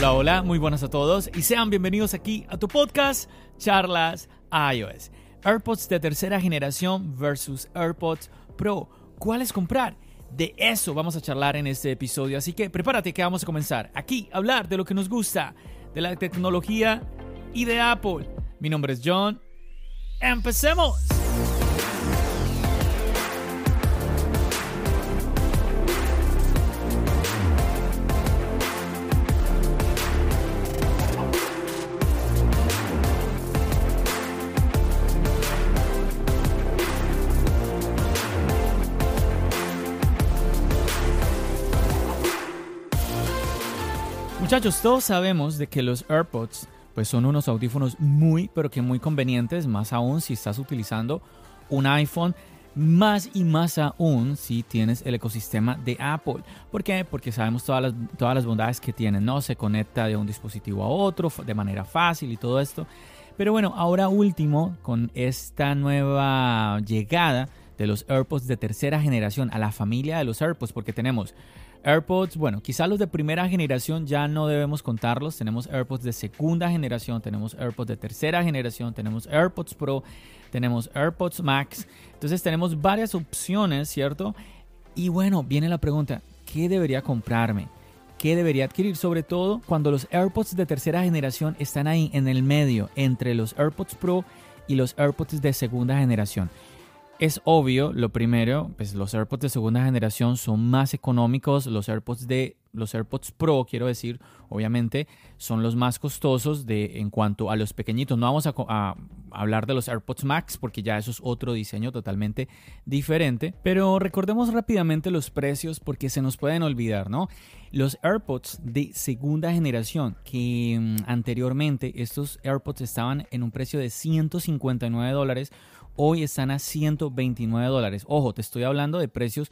Hola, hola, muy buenas a todos y sean bienvenidos aquí a tu podcast Charlas iOS. AirPods de tercera generación versus AirPods Pro. ¿Cuáles comprar? De eso vamos a charlar en este episodio, así que prepárate que vamos a comenzar aquí a hablar de lo que nos gusta, de la tecnología y de Apple. Mi nombre es John. ¡Empecemos! Muchachos, todos sabemos de que los AirPods pues son unos audífonos muy pero que muy convenientes, más aún si estás utilizando un iPhone, más y más aún si tienes el ecosistema de Apple. ¿Por qué? Porque sabemos todas las, todas las bondades que tienen, ¿no? Se conecta de un dispositivo a otro de manera fácil y todo esto. Pero bueno, ahora último, con esta nueva llegada de los AirPods de tercera generación a la familia de los AirPods, porque tenemos AirPods, bueno, quizá los de primera generación ya no debemos contarlos. Tenemos AirPods de segunda generación, tenemos AirPods de tercera generación, tenemos AirPods Pro, tenemos AirPods Max. Entonces tenemos varias opciones, ¿cierto? Y bueno, viene la pregunta, ¿qué debería comprarme? ¿Qué debería adquirir? Sobre todo cuando los AirPods de tercera generación están ahí en el medio, entre los AirPods Pro y los AirPods de segunda generación. Es obvio, lo primero, pues los AirPods de segunda generación son más económicos, los AirPods de los AirPods Pro, quiero decir, obviamente, son los más costosos de en cuanto a los pequeñitos. No vamos a, a, hablar de los AirPods Max porque ya eso es otro diseño totalmente diferente, pero recordemos rápidamente los precios porque se nos pueden olvidar, ¿no? Los AirPods de segunda generación, que mm, anteriormente estos AirPods estaban en un precio de 159 dólares, hoy están a 129 dólares. Ojo, te estoy hablando de precios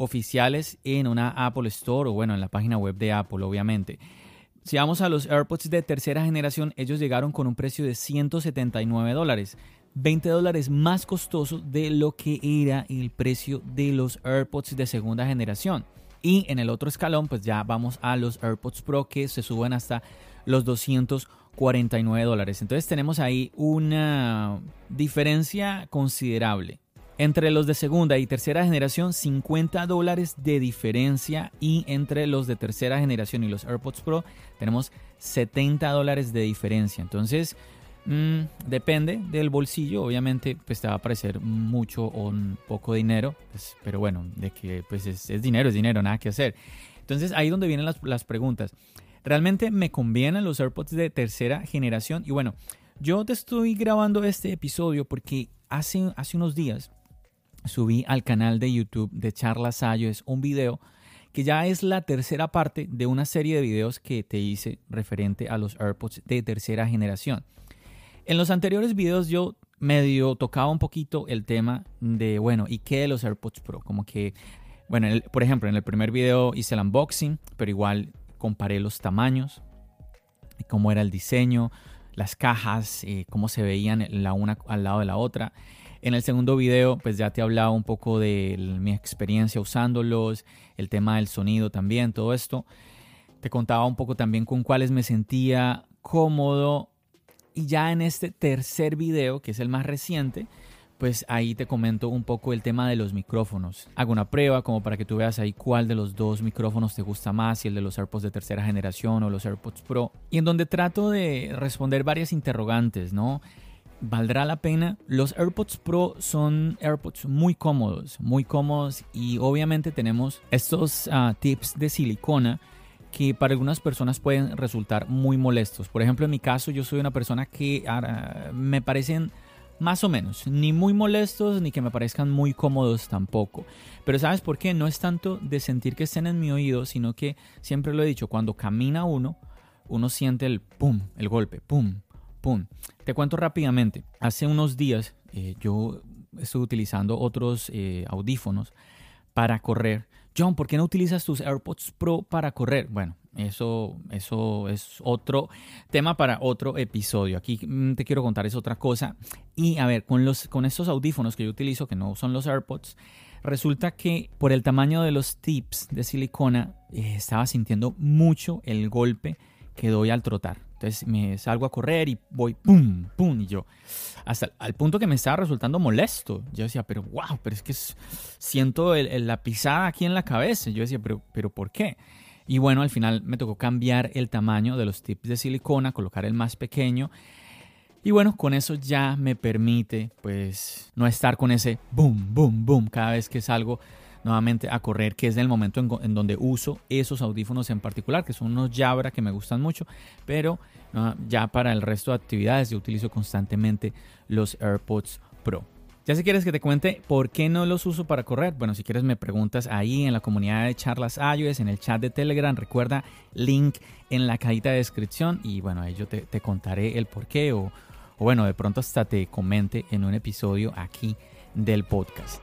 oficiales en una Apple Store o bueno, en la página web de Apple, obviamente. Si vamos a los AirPods de tercera generación, ellos llegaron con un precio de 179 dólares. 20 dólares más costoso de lo que era el precio de los AirPods de segunda generación. Y en el otro escalón, pues ya vamos a los AirPods Pro que se suben hasta los 249 dólares. Entonces tenemos ahí una diferencia considerable. Entre los de segunda y tercera generación, 50 dólares de diferencia. Y entre los de tercera generación y los AirPods Pro, tenemos 70 dólares de diferencia. Entonces, mmm, depende del bolsillo. Obviamente, pues te va a parecer mucho o un poco dinero. Pues, pero bueno, de que pues es, es, dinero, es dinero, nada que hacer. Entonces, ahí es donde vienen las, las preguntas. ¿Realmente me convienen los AirPods de tercera generación? Y bueno, yo te estoy grabando este episodio porque hace, hace unos días subí al canal de YouTube de Charlas es un video que ya es la tercera parte de una serie de videos que te hice referente a los AirPods de tercera generación. En los anteriores videos yo medio tocaba un poquito el tema de, bueno, ¿y qué de los AirPods Pro? Como que, bueno, por ejemplo, en el primer video hice el unboxing, pero igual comparé los tamaños, cómo era el diseño, las cajas, eh, cómo se veían la una al lado de la otra. En el segundo video, pues ya te hablaba un poco de mi experiencia usándolos, el tema del sonido también, todo esto. Te contaba un poco también con cuáles me sentía cómodo. Y ya en este tercer video, que es el más reciente, pues ahí te comento un poco el tema de los micrófonos. Hago una prueba como para que tú veas ahí cuál de los dos micrófonos te gusta más, si el de los AirPods de tercera generación o los AirPods Pro. Y en donde trato de responder varias interrogantes, ¿no? ¿Valdrá la pena? Los AirPods Pro son AirPods muy cómodos, muy cómodos y obviamente tenemos estos uh, tips de silicona que para algunas personas pueden resultar muy molestos. Por ejemplo, en mi caso yo soy una persona que uh, me parecen más o menos, ni muy molestos ni que me parezcan muy cómodos tampoco. Pero ¿sabes por qué? No es tanto de sentir que estén en mi oído, sino que siempre lo he dicho, cuando camina uno, uno siente el pum, el golpe, pum, Te cuento rápidamente, hace unos días eh, yo estuve utilizando otros eh, audífonos para correr. John, ¿por qué no utilizas tus AirPods Pro para correr? Bueno, eso, eso es otro tema para otro episodio. Aquí mm, te quiero contar es otra cosa. Y a ver, con, los, con estos audífonos que yo utilizo, que no son los AirPods, resulta que por el tamaño de los tips de silicona, eh, estaba sintiendo mucho el golpe que doy al trotar. Entonces me salgo a correr y voy pum, pum, y yo, hasta al punto que me estaba resultando molesto. Yo decía, pero wow, pero es que siento la pisada aquí en la cabeza. Yo decía, pero, pero ¿por qué? Y bueno, al final me tocó cambiar el tamaño de los tips de silicona, colocar el más pequeño. Y bueno, con eso ya me permite pues no estar con ese boom, boom, boom cada vez que salgo nuevamente a correr, que es el momento en, donde uso esos audífonos en particular, que son unos Jabra que me gustan mucho, pero ya para el resto de actividades yo utilizo constantemente los AirPods Pro. Ya si quieres que te cuente por qué no los uso para correr, bueno, si quieres me preguntas ahí en la comunidad de charlas iOS, en el chat de Telegram, recuerda link en la cajita de descripción y bueno, ahí yo te, te contaré el por qué o bueno, de pronto hasta te comente en un episodio aquí del podcast.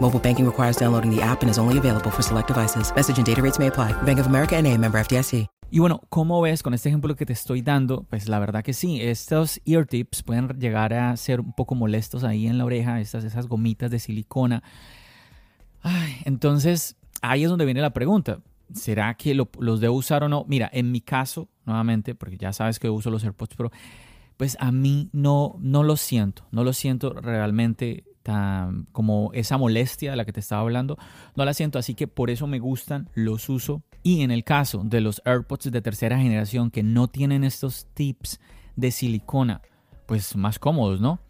Mobile banking requires downloading the app and is only available for select devices. Message and data rates may apply. Bank of America and a member FDIC. Y bueno, ¿cómo ves con este ejemplo que te estoy dando? Pues la verdad que sí, estos ear tips pueden llegar a ser un poco molestos ahí en la oreja, estas, esas gomitas de silicona. Entonces, ahí es donde viene la pregunta. ¿Será que los debo usar o no? Mira, en mi caso, nuevamente, porque ya sabes que uso los AirPods Pro, pues a mí no, no lo siento, no lo siento realmente tan como esa molestia de la que te estaba hablando, no la siento, así que por eso me gustan, los uso. Y en el caso de los AirPods de tercera generación que no tienen estos tips de silicona, pues más cómodos, ¿no?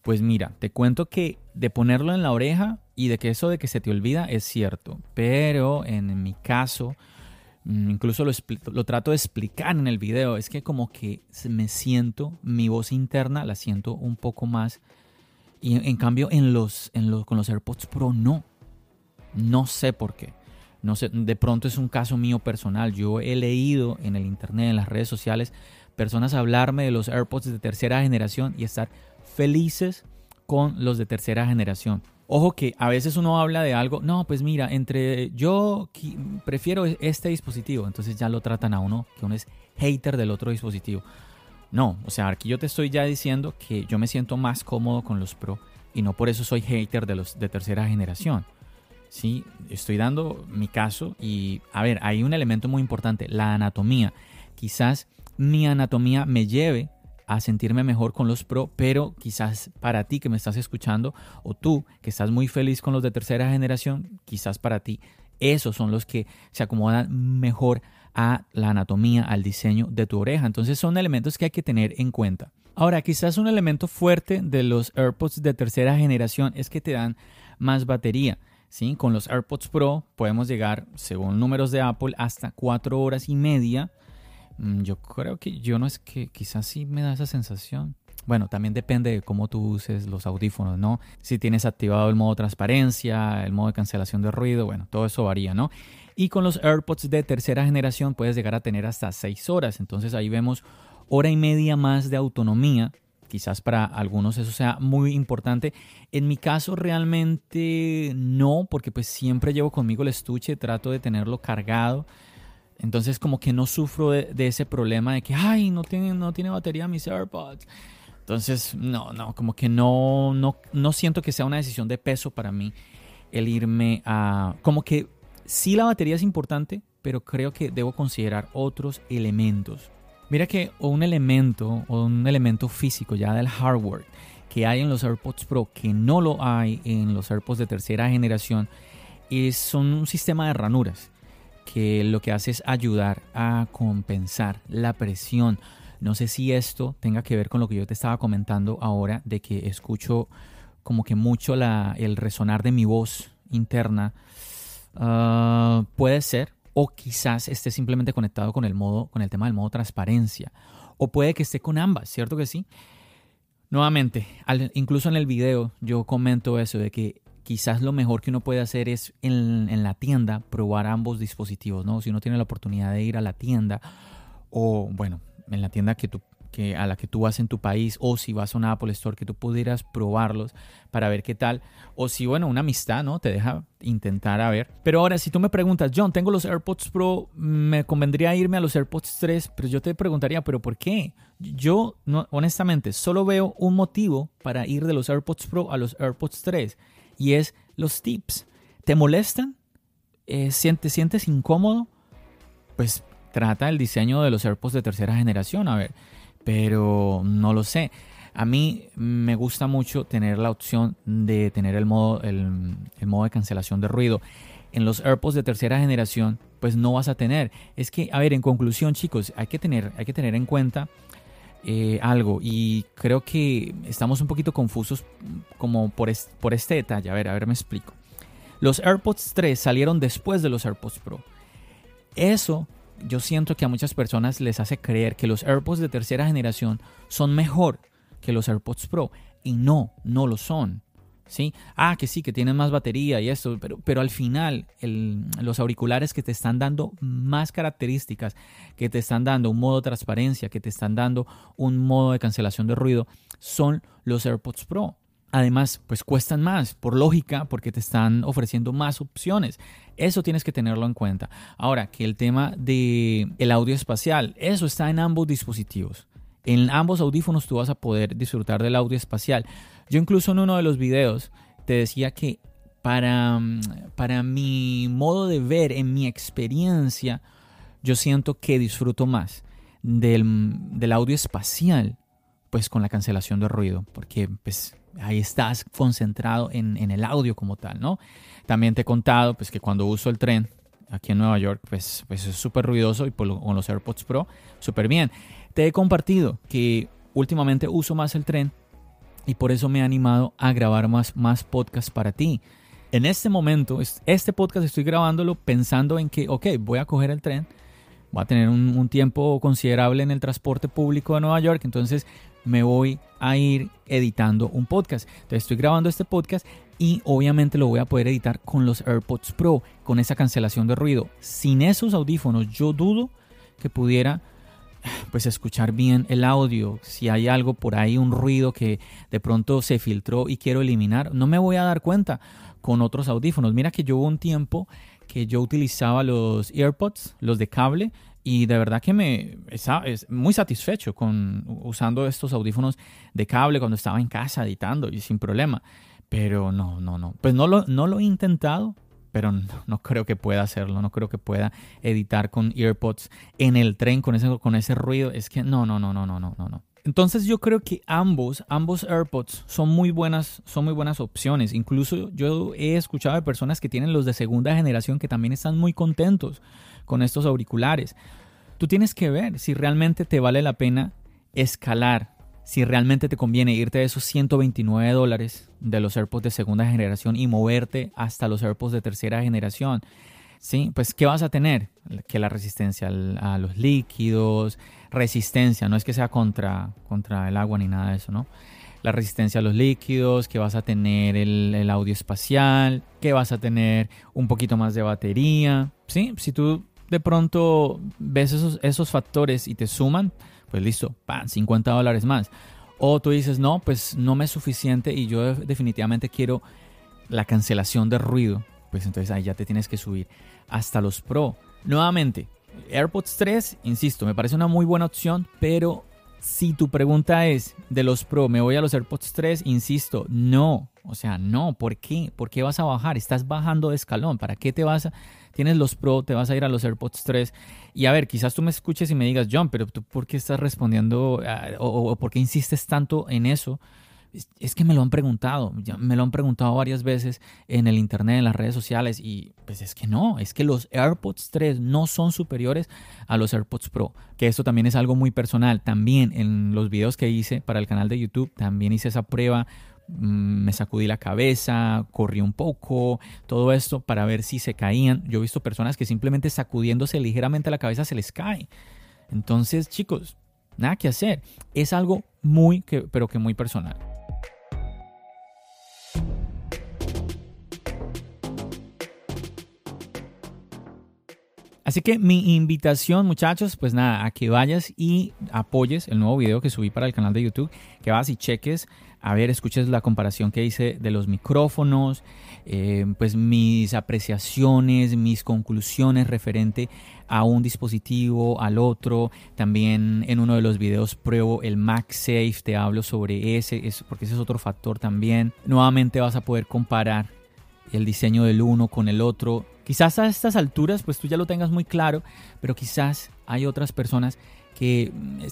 Pues mira, te cuento que de ponerlo en la oreja y de que eso de que se te olvida es cierto, pero en mi caso, mm, incluso lo, lo trato de explicar en el video, es que como que me siento, mi voz interna la siento un poco más y en, cambio en los, en los, con los AirPods Pro no, no sé por qué. No sé, de pronto es un caso mío personal. Yo he leído en el internet, en las redes sociales, personas hablarme de los AirPods de tercera generación y estar felices con los de tercera generación. Ojo que a veces uno habla de algo, no, pues mira, entre yo prefiero este dispositivo, entonces ya lo tratan a uno, que uno es hater del otro dispositivo. No, o sea, aquí yo te estoy ya diciendo que yo me siento más cómodo con los Pro y no por eso soy hater de los de tercera generación. ¿sí? Estoy dando mi caso y, a ver, hay un elemento muy importante, la anatomía. Quizás mi anatomía me lleve a sentirme mejor con los Pro, pero quizás para ti que me estás escuchando o tú que estás muy feliz con los de tercera generación, quizás para ti esos son los que se acomodan mejor a la anatomía, al diseño de tu oreja. Entonces son elementos que hay que tener en cuenta. Ahora, quizás un elemento fuerte de los AirPods de tercera generación es que te dan más batería. ¿sí? Con los AirPods Pro podemos llegar, según números de Apple, hasta 4 horas y media. Mm, yo creo que yo no es que quizás sí me da esa sensación. Bueno, también depende de cómo tú uses los audífonos, ¿no? Si tienes activado el modo transparencia, el modo de cancelación de ruido, bueno, todo eso varía, ¿no? Y con los AirPods de tercera generación puedes llegar a tener hasta 6 horas. Entonces ahí vemos hora y media más de autonomía quizás para algunos eso sea muy importante. En mi caso realmente no, porque pues siempre llevo conmigo el estuche, trato de tenerlo cargado. Entonces como que no sufro de, ese problema de que, ay, no tiene, no tiene batería mis AirPods. Entonces, no, no, como que no, no, no siento que sea una decisión de peso para mí el irme a... Como que sí la batería es importante, pero creo que debo considerar otros elementos Mira que un elemento o un elemento físico ya del hardware que hay en los AirPods Pro que no lo hay en los AirPods de tercera generación es, son un sistema de ranuras que lo que hace es ayudar a compensar la presión. No sé si esto tenga que ver con lo que yo te estaba comentando ahora de que escucho como que mucho la, el resonar de mi voz interna. Ah, puede ser, o quizás esté simplemente conectado con el modo, con el tema del modo transparencia, o puede que esté con ambas, ¿cierto que sí? Nuevamente, incluso en el video yo comento eso de que quizás lo mejor que uno puede hacer es en, en, la tienda probar ambos dispositivos, ¿no? Si uno tiene la oportunidad de ir a la tienda o, bueno, en la tienda que tú que a la que tú vas en tu país o si vas a una Apple Store que tú pudieras probarlos para ver qué tal o si bueno una amistad no te deja intentar a ver pero ahora si tú me preguntas John tengo los AirPods Pro me convendría irme a los AirPods 3 pero yo te preguntaría pero ¿por qué? yo no, honestamente solo veo un motivo para ir de los AirPods Pro a los AirPods 3 y es los tips ¿te molestan? Eh, ¿Te sientes incómodo? Pues trata el diseño de los AirPods de tercera generación a ver pero no lo sé. A mí me gusta mucho tener la opción de tener el modo, el, modo de cancelación de ruido. En los AirPods de tercera generación, pues no vas a tener. Es que, a ver, en conclusión, chicos, hay que tener, hay que tener en cuenta eh, algo. Y creo que estamos un poquito confusos como por, por este detalle. A ver, a ver, me explico. Los AirPods 3 salieron después de los AirPods Pro. Eso yo siento que a muchas personas les hace creer que los AirPods de tercera generación son mejor que los AirPods Pro. Y no, no lo son. ¿Sí? Ah, que sí, que tienen más batería y esto, pero, pero al final los auriculares que te están dando más características, que te están dando un modo de transparencia, que te están dando un modo de cancelación de ruido, son los AirPods Pro. Además, pues cuestan más, por lógica, porque te están ofreciendo más opciones. Eso tienes que tenerlo en cuenta. Ahora, que el tema del el audio espacial, eso está en ambos dispositivos. En ambos audífonos tú vas a poder disfrutar del audio espacial. Yo incluso en uno de los videos te decía que para, para mi modo de ver, en mi experiencia, yo siento que disfruto más del, del audio espacial, pues con la cancelación de ruido, porque pues ahí estás concentrado en, el audio como tal, ¿no? También te he contado pues que cuando uso el tren aquí en Nueva York, pues, pues es súper ruidoso y con los AirPods Pro, súper bien. Te he compartido que últimamente uso más el tren y por eso me he animado a grabar más, más podcasts para ti. En este momento, este podcast estoy grabándolo pensando en que, ok, voy a coger el tren, voy a tener un, un tiempo considerable en el transporte público de Nueva York, entonces me voy a ir editando un podcast. Entonces estoy grabando este podcast y obviamente lo voy a poder editar con los AirPods Pro, con esa cancelación de ruido. Sin esos audífonos yo dudo que pudiera pues escuchar bien el audio. Si hay algo por ahí, un ruido que de pronto se filtró y quiero eliminar, no me voy a dar cuenta con otros audífonos. Mira que yo hubo un tiempo que yo utilizaba los AirPods, los de cable, y de verdad que me es muy satisfecho con usando estos audífonos de cable cuando estaba en casa editando y sin problema. Pero no, no, no. Pues no lo, no lo he intentado, pero no, creo que pueda hacerlo. No creo que pueda editar con earpods en el tren con ese, con ese ruido. Es que no, no, no, no, no, no, no. Entonces yo creo que ambos, ambos AirPods son muy buenas, son muy buenas opciones. Incluso yo he escuchado de personas que tienen los de segunda generación que también están muy contentos con estos auriculares. Tú tienes que ver si realmente te vale la pena escalar, si realmente te conviene irte de esos 129 dólares de los AirPods de segunda generación y moverte hasta los AirPods de tercera generación. Sí, pues ¿qué vas a tener? Que la resistencia a los líquidos, resistencia, no es que sea contra, contra el agua ni nada de eso, ¿no? La resistencia a los líquidos, que vas a tener el, audio espacial, que vas a tener un poquito más de batería, ¿sí? Si tú de pronto ves esos, esos factores y te suman, pues listo, ¡pam! 50 dólares más. O tú dices, no, pues no me es suficiente y yo definitivamente quiero la cancelación de ruido. Pues entonces ahí ya te tienes que subir hasta los Pro. Nuevamente, AirPods 3, insisto, me parece una muy buena opción, pero Si tu pregunta es de los Pro, ¿me voy a los AirPods 3? Insisto, no. O sea, no. ¿Por qué? ¿Por qué vas a bajar? Estás bajando de escalón. ¿Para qué te vas a... Tienes los Pro, te vas a ir a los AirPods 3. Y a ver, quizás tú me escuches y me digas, John, pero tú, ¿por qué estás respondiendo o, o por qué insistes tanto en eso? Es que me lo han preguntado, me lo han preguntado varias veces en el internet, en las redes sociales y pues es que no, es que los AirPods 3 no son superiores a los AirPods Pro, que esto también es algo muy personal. También en los videos que hice para el canal de YouTube, también hice esa prueba, mm, me sacudí la cabeza, corrí un poco, todo esto para ver si se caían. Yo he visto personas que simplemente sacudiéndose ligeramente la cabeza se les cae. Entonces, chicos, nada que hacer. Es algo muy, pero que muy personal. Así que mi invitación, muchachos, pues nada, a que vayas y apoyes el nuevo video que subí para el canal de YouTube, que vas y cheques, a ver, escuches la comparación que hice de los micrófonos, eh, pues mis apreciaciones, mis conclusiones referente a un dispositivo, al otro. También en uno de los videos pruebo el MagSafe, te hablo sobre ese, porque ese es otro factor también. Nuevamente vas a poder comparar el diseño del uno con el otro Quizás a estas alturas pues tú ya lo tengas muy claro, pero quizás hay otras personas que, mm,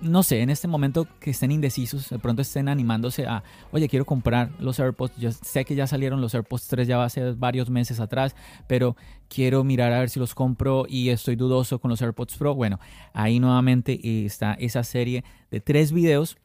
no sé, en este momento que estén indecisos, de pronto estén animándose a, oye, quiero comprar los AirPods, yo sé que ya salieron los AirPods 3 ya ser varios meses atrás, pero quiero mirar a ver si los compro y estoy dudoso con los AirPods Pro. Bueno, ahí nuevamente eh, está esa serie de tres videos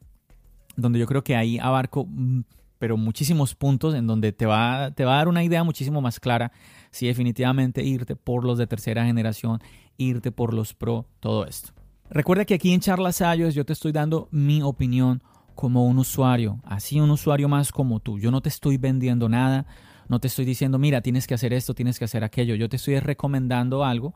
donde yo creo que ahí abarco mm, pero muchísimos puntos en donde te va, te va a dar una idea muchísimo más clara si definitivamente irte por los de tercera generación, irte por los Pro, todo esto. Recuerda que aquí en Charlas yo te estoy dando mi opinión como un usuario, así un usuario más como tú. Yo no te estoy vendiendo nada, no te estoy diciendo, mira, tienes que hacer esto, tienes que hacer aquello. Yo te estoy recomendando algo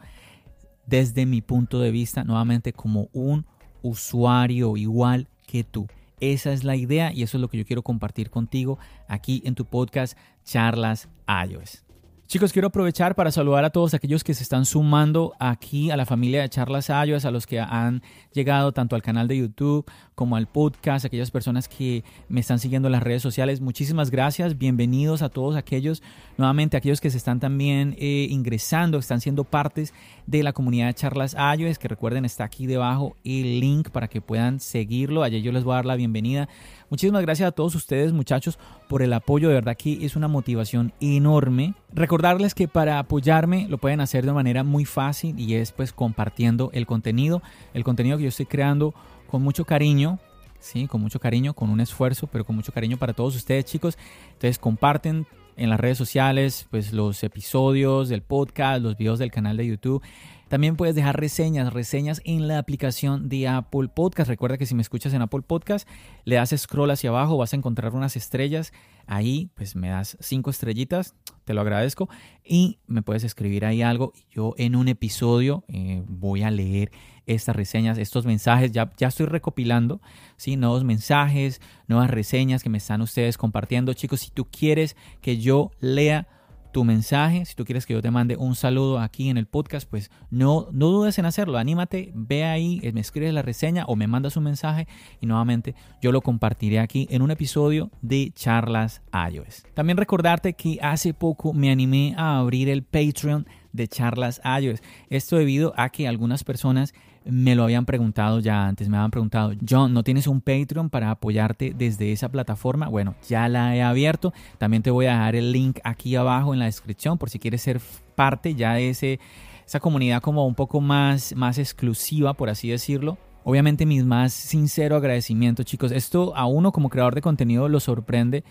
desde mi punto de vista, nuevamente como un usuario igual que tú. Esa es la idea y eso es lo que yo quiero compartir contigo aquí en tu podcast Charlas iOS. Chicos, quiero aprovechar para saludar a todos aquellos que se están sumando aquí a la familia de Charlas Ayos, a los que han llegado tanto al canal de YouTube como al podcast, aquellas personas que me están siguiendo en las redes sociales. Muchísimas gracias, bienvenidos a todos aquellos, nuevamente aquellos que se están también eh, ingresando, están siendo partes de la comunidad de Charlas Ayos, que recuerden está aquí debajo el link para que puedan seguirlo. Allí yo les voy a dar la bienvenida. Muchísimas gracias a todos ustedes, muchachos, por el apoyo. De verdad que es una motivación enorme. Recordarles que para apoyarme lo pueden hacer de manera muy fácil y es pues compartiendo el contenido. El contenido que yo estoy creando con mucho cariño. Sí, con mucho cariño, con un esfuerzo, pero con mucho cariño para todos ustedes, chicos. Entonces comparten en las redes sociales, pues los episodios del podcast, los videos del canal de YouTube. También puedes dejar reseñas, reseñas en la aplicación de Apple Podcast. Recuerda que si me escuchas en Apple Podcast, le das scroll hacia abajo, vas a encontrar unas estrellas. Ahí, pues me das cinco estrellitas, te lo agradezco. Y me puedes escribir ahí algo. Yo en un episodio eh, voy a leer estas reseñas, estos mensajes. Ya, ya estoy recopilando, ¿sí? Nuevos mensajes, nuevas reseñas que me están ustedes compartiendo. Chicos, si tú quieres que yo lea tu mensaje. Si tú quieres que yo te mande un saludo aquí en el podcast, pues no, no dudes en hacerlo. Anímate, ve ahí, eh, me escribes la reseña o me mandas un mensaje y nuevamente yo lo compartiré aquí en un episodio de Charlas iOS. También recordarte que hace poco me animé a abrir el Patreon de Charlas iOS. Esto debido a que algunas personas me lo habían preguntado ya antes, me habían preguntado, John, ¿no tienes un Patreon para apoyarte desde esa plataforma? Bueno, ya la he abierto, también te voy a dejar el link aquí abajo en la descripción por si quieres ser parte ya de ese, esa comunidad como un poco más, más exclusiva, por así decirlo. Obviamente mis más sincero agradecimiento, chicos. Esto a uno como creador de contenido lo sorprende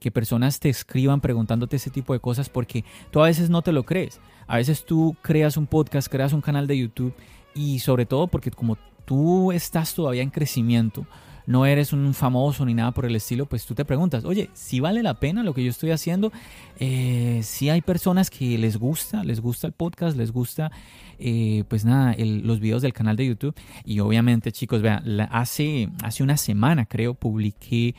que personas te escriban preguntándote ese tipo de cosas porque tú a veces no te lo crees. A veces tú creas un podcast, creas un canal de YouTube y sobre todo porque como tú estás todavía en crecimiento, no eres un famoso ni nada por el estilo, pues tú te preguntas, oye, si vale la pena lo que yo estoy haciendo, eh, si hay personas que les gusta, les gusta el podcast, les gusta, eh, pues nada, los videos del canal de YouTube. Y obviamente, chicos, vean, hace, hace una semana creo publiqué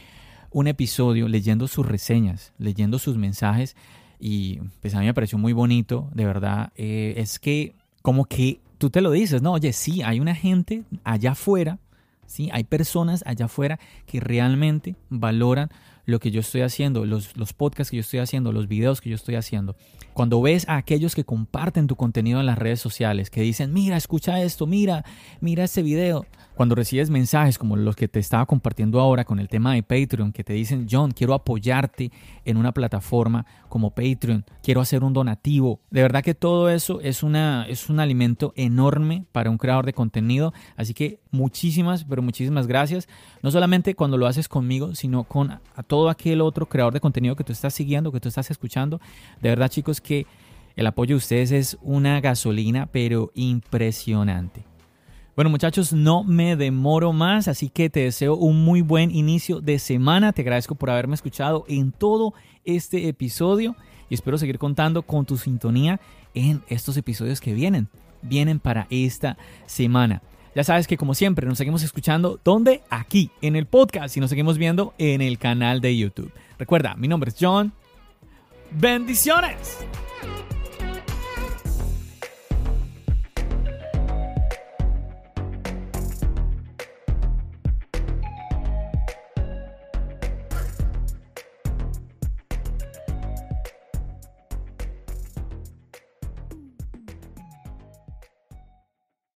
un episodio leyendo sus reseñas, leyendo sus mensajes y pues a mí me pareció muy bonito, de verdad. Eh, es que como que tú te lo dices, ¿no? Oye, sí, hay una gente allá afuera, ¿sí? Hay personas allá afuera que realmente valoran lo que yo estoy haciendo, los, los podcasts que yo estoy haciendo, los videos que yo estoy haciendo. Cuando ves a aquellos que comparten tu contenido en las redes sociales, que dicen, mira, escucha esto, mira, mira este video, cuando recibes mensajes como los que te estaba compartiendo ahora con el tema de Patreon, que te dicen, John, quiero apoyarte en una plataforma como Patreon, quiero hacer un donativo. De verdad que todo eso es, una, es un alimento enorme para un creador de contenido. Así que muchísimas, pero muchísimas gracias. No solamente cuando lo haces conmigo, sino con a todo aquel otro creador de contenido que tú estás siguiendo, que tú estás escuchando. De verdad chicos que el apoyo de ustedes es una gasolina, pero impresionante. Bueno muchachos, no me demoro más, así que te deseo un muy buen inicio de semana. Te agradezco por haberme escuchado en todo este episodio y espero seguir contando con tu sintonía en estos episodios que vienen. Vienen para esta semana. Ya sabes que como siempre nos seguimos escuchando, ¿dónde? Aquí, en el podcast y nos seguimos viendo en el canal de YouTube. Recuerda, mi nombre es John. Bendiciones.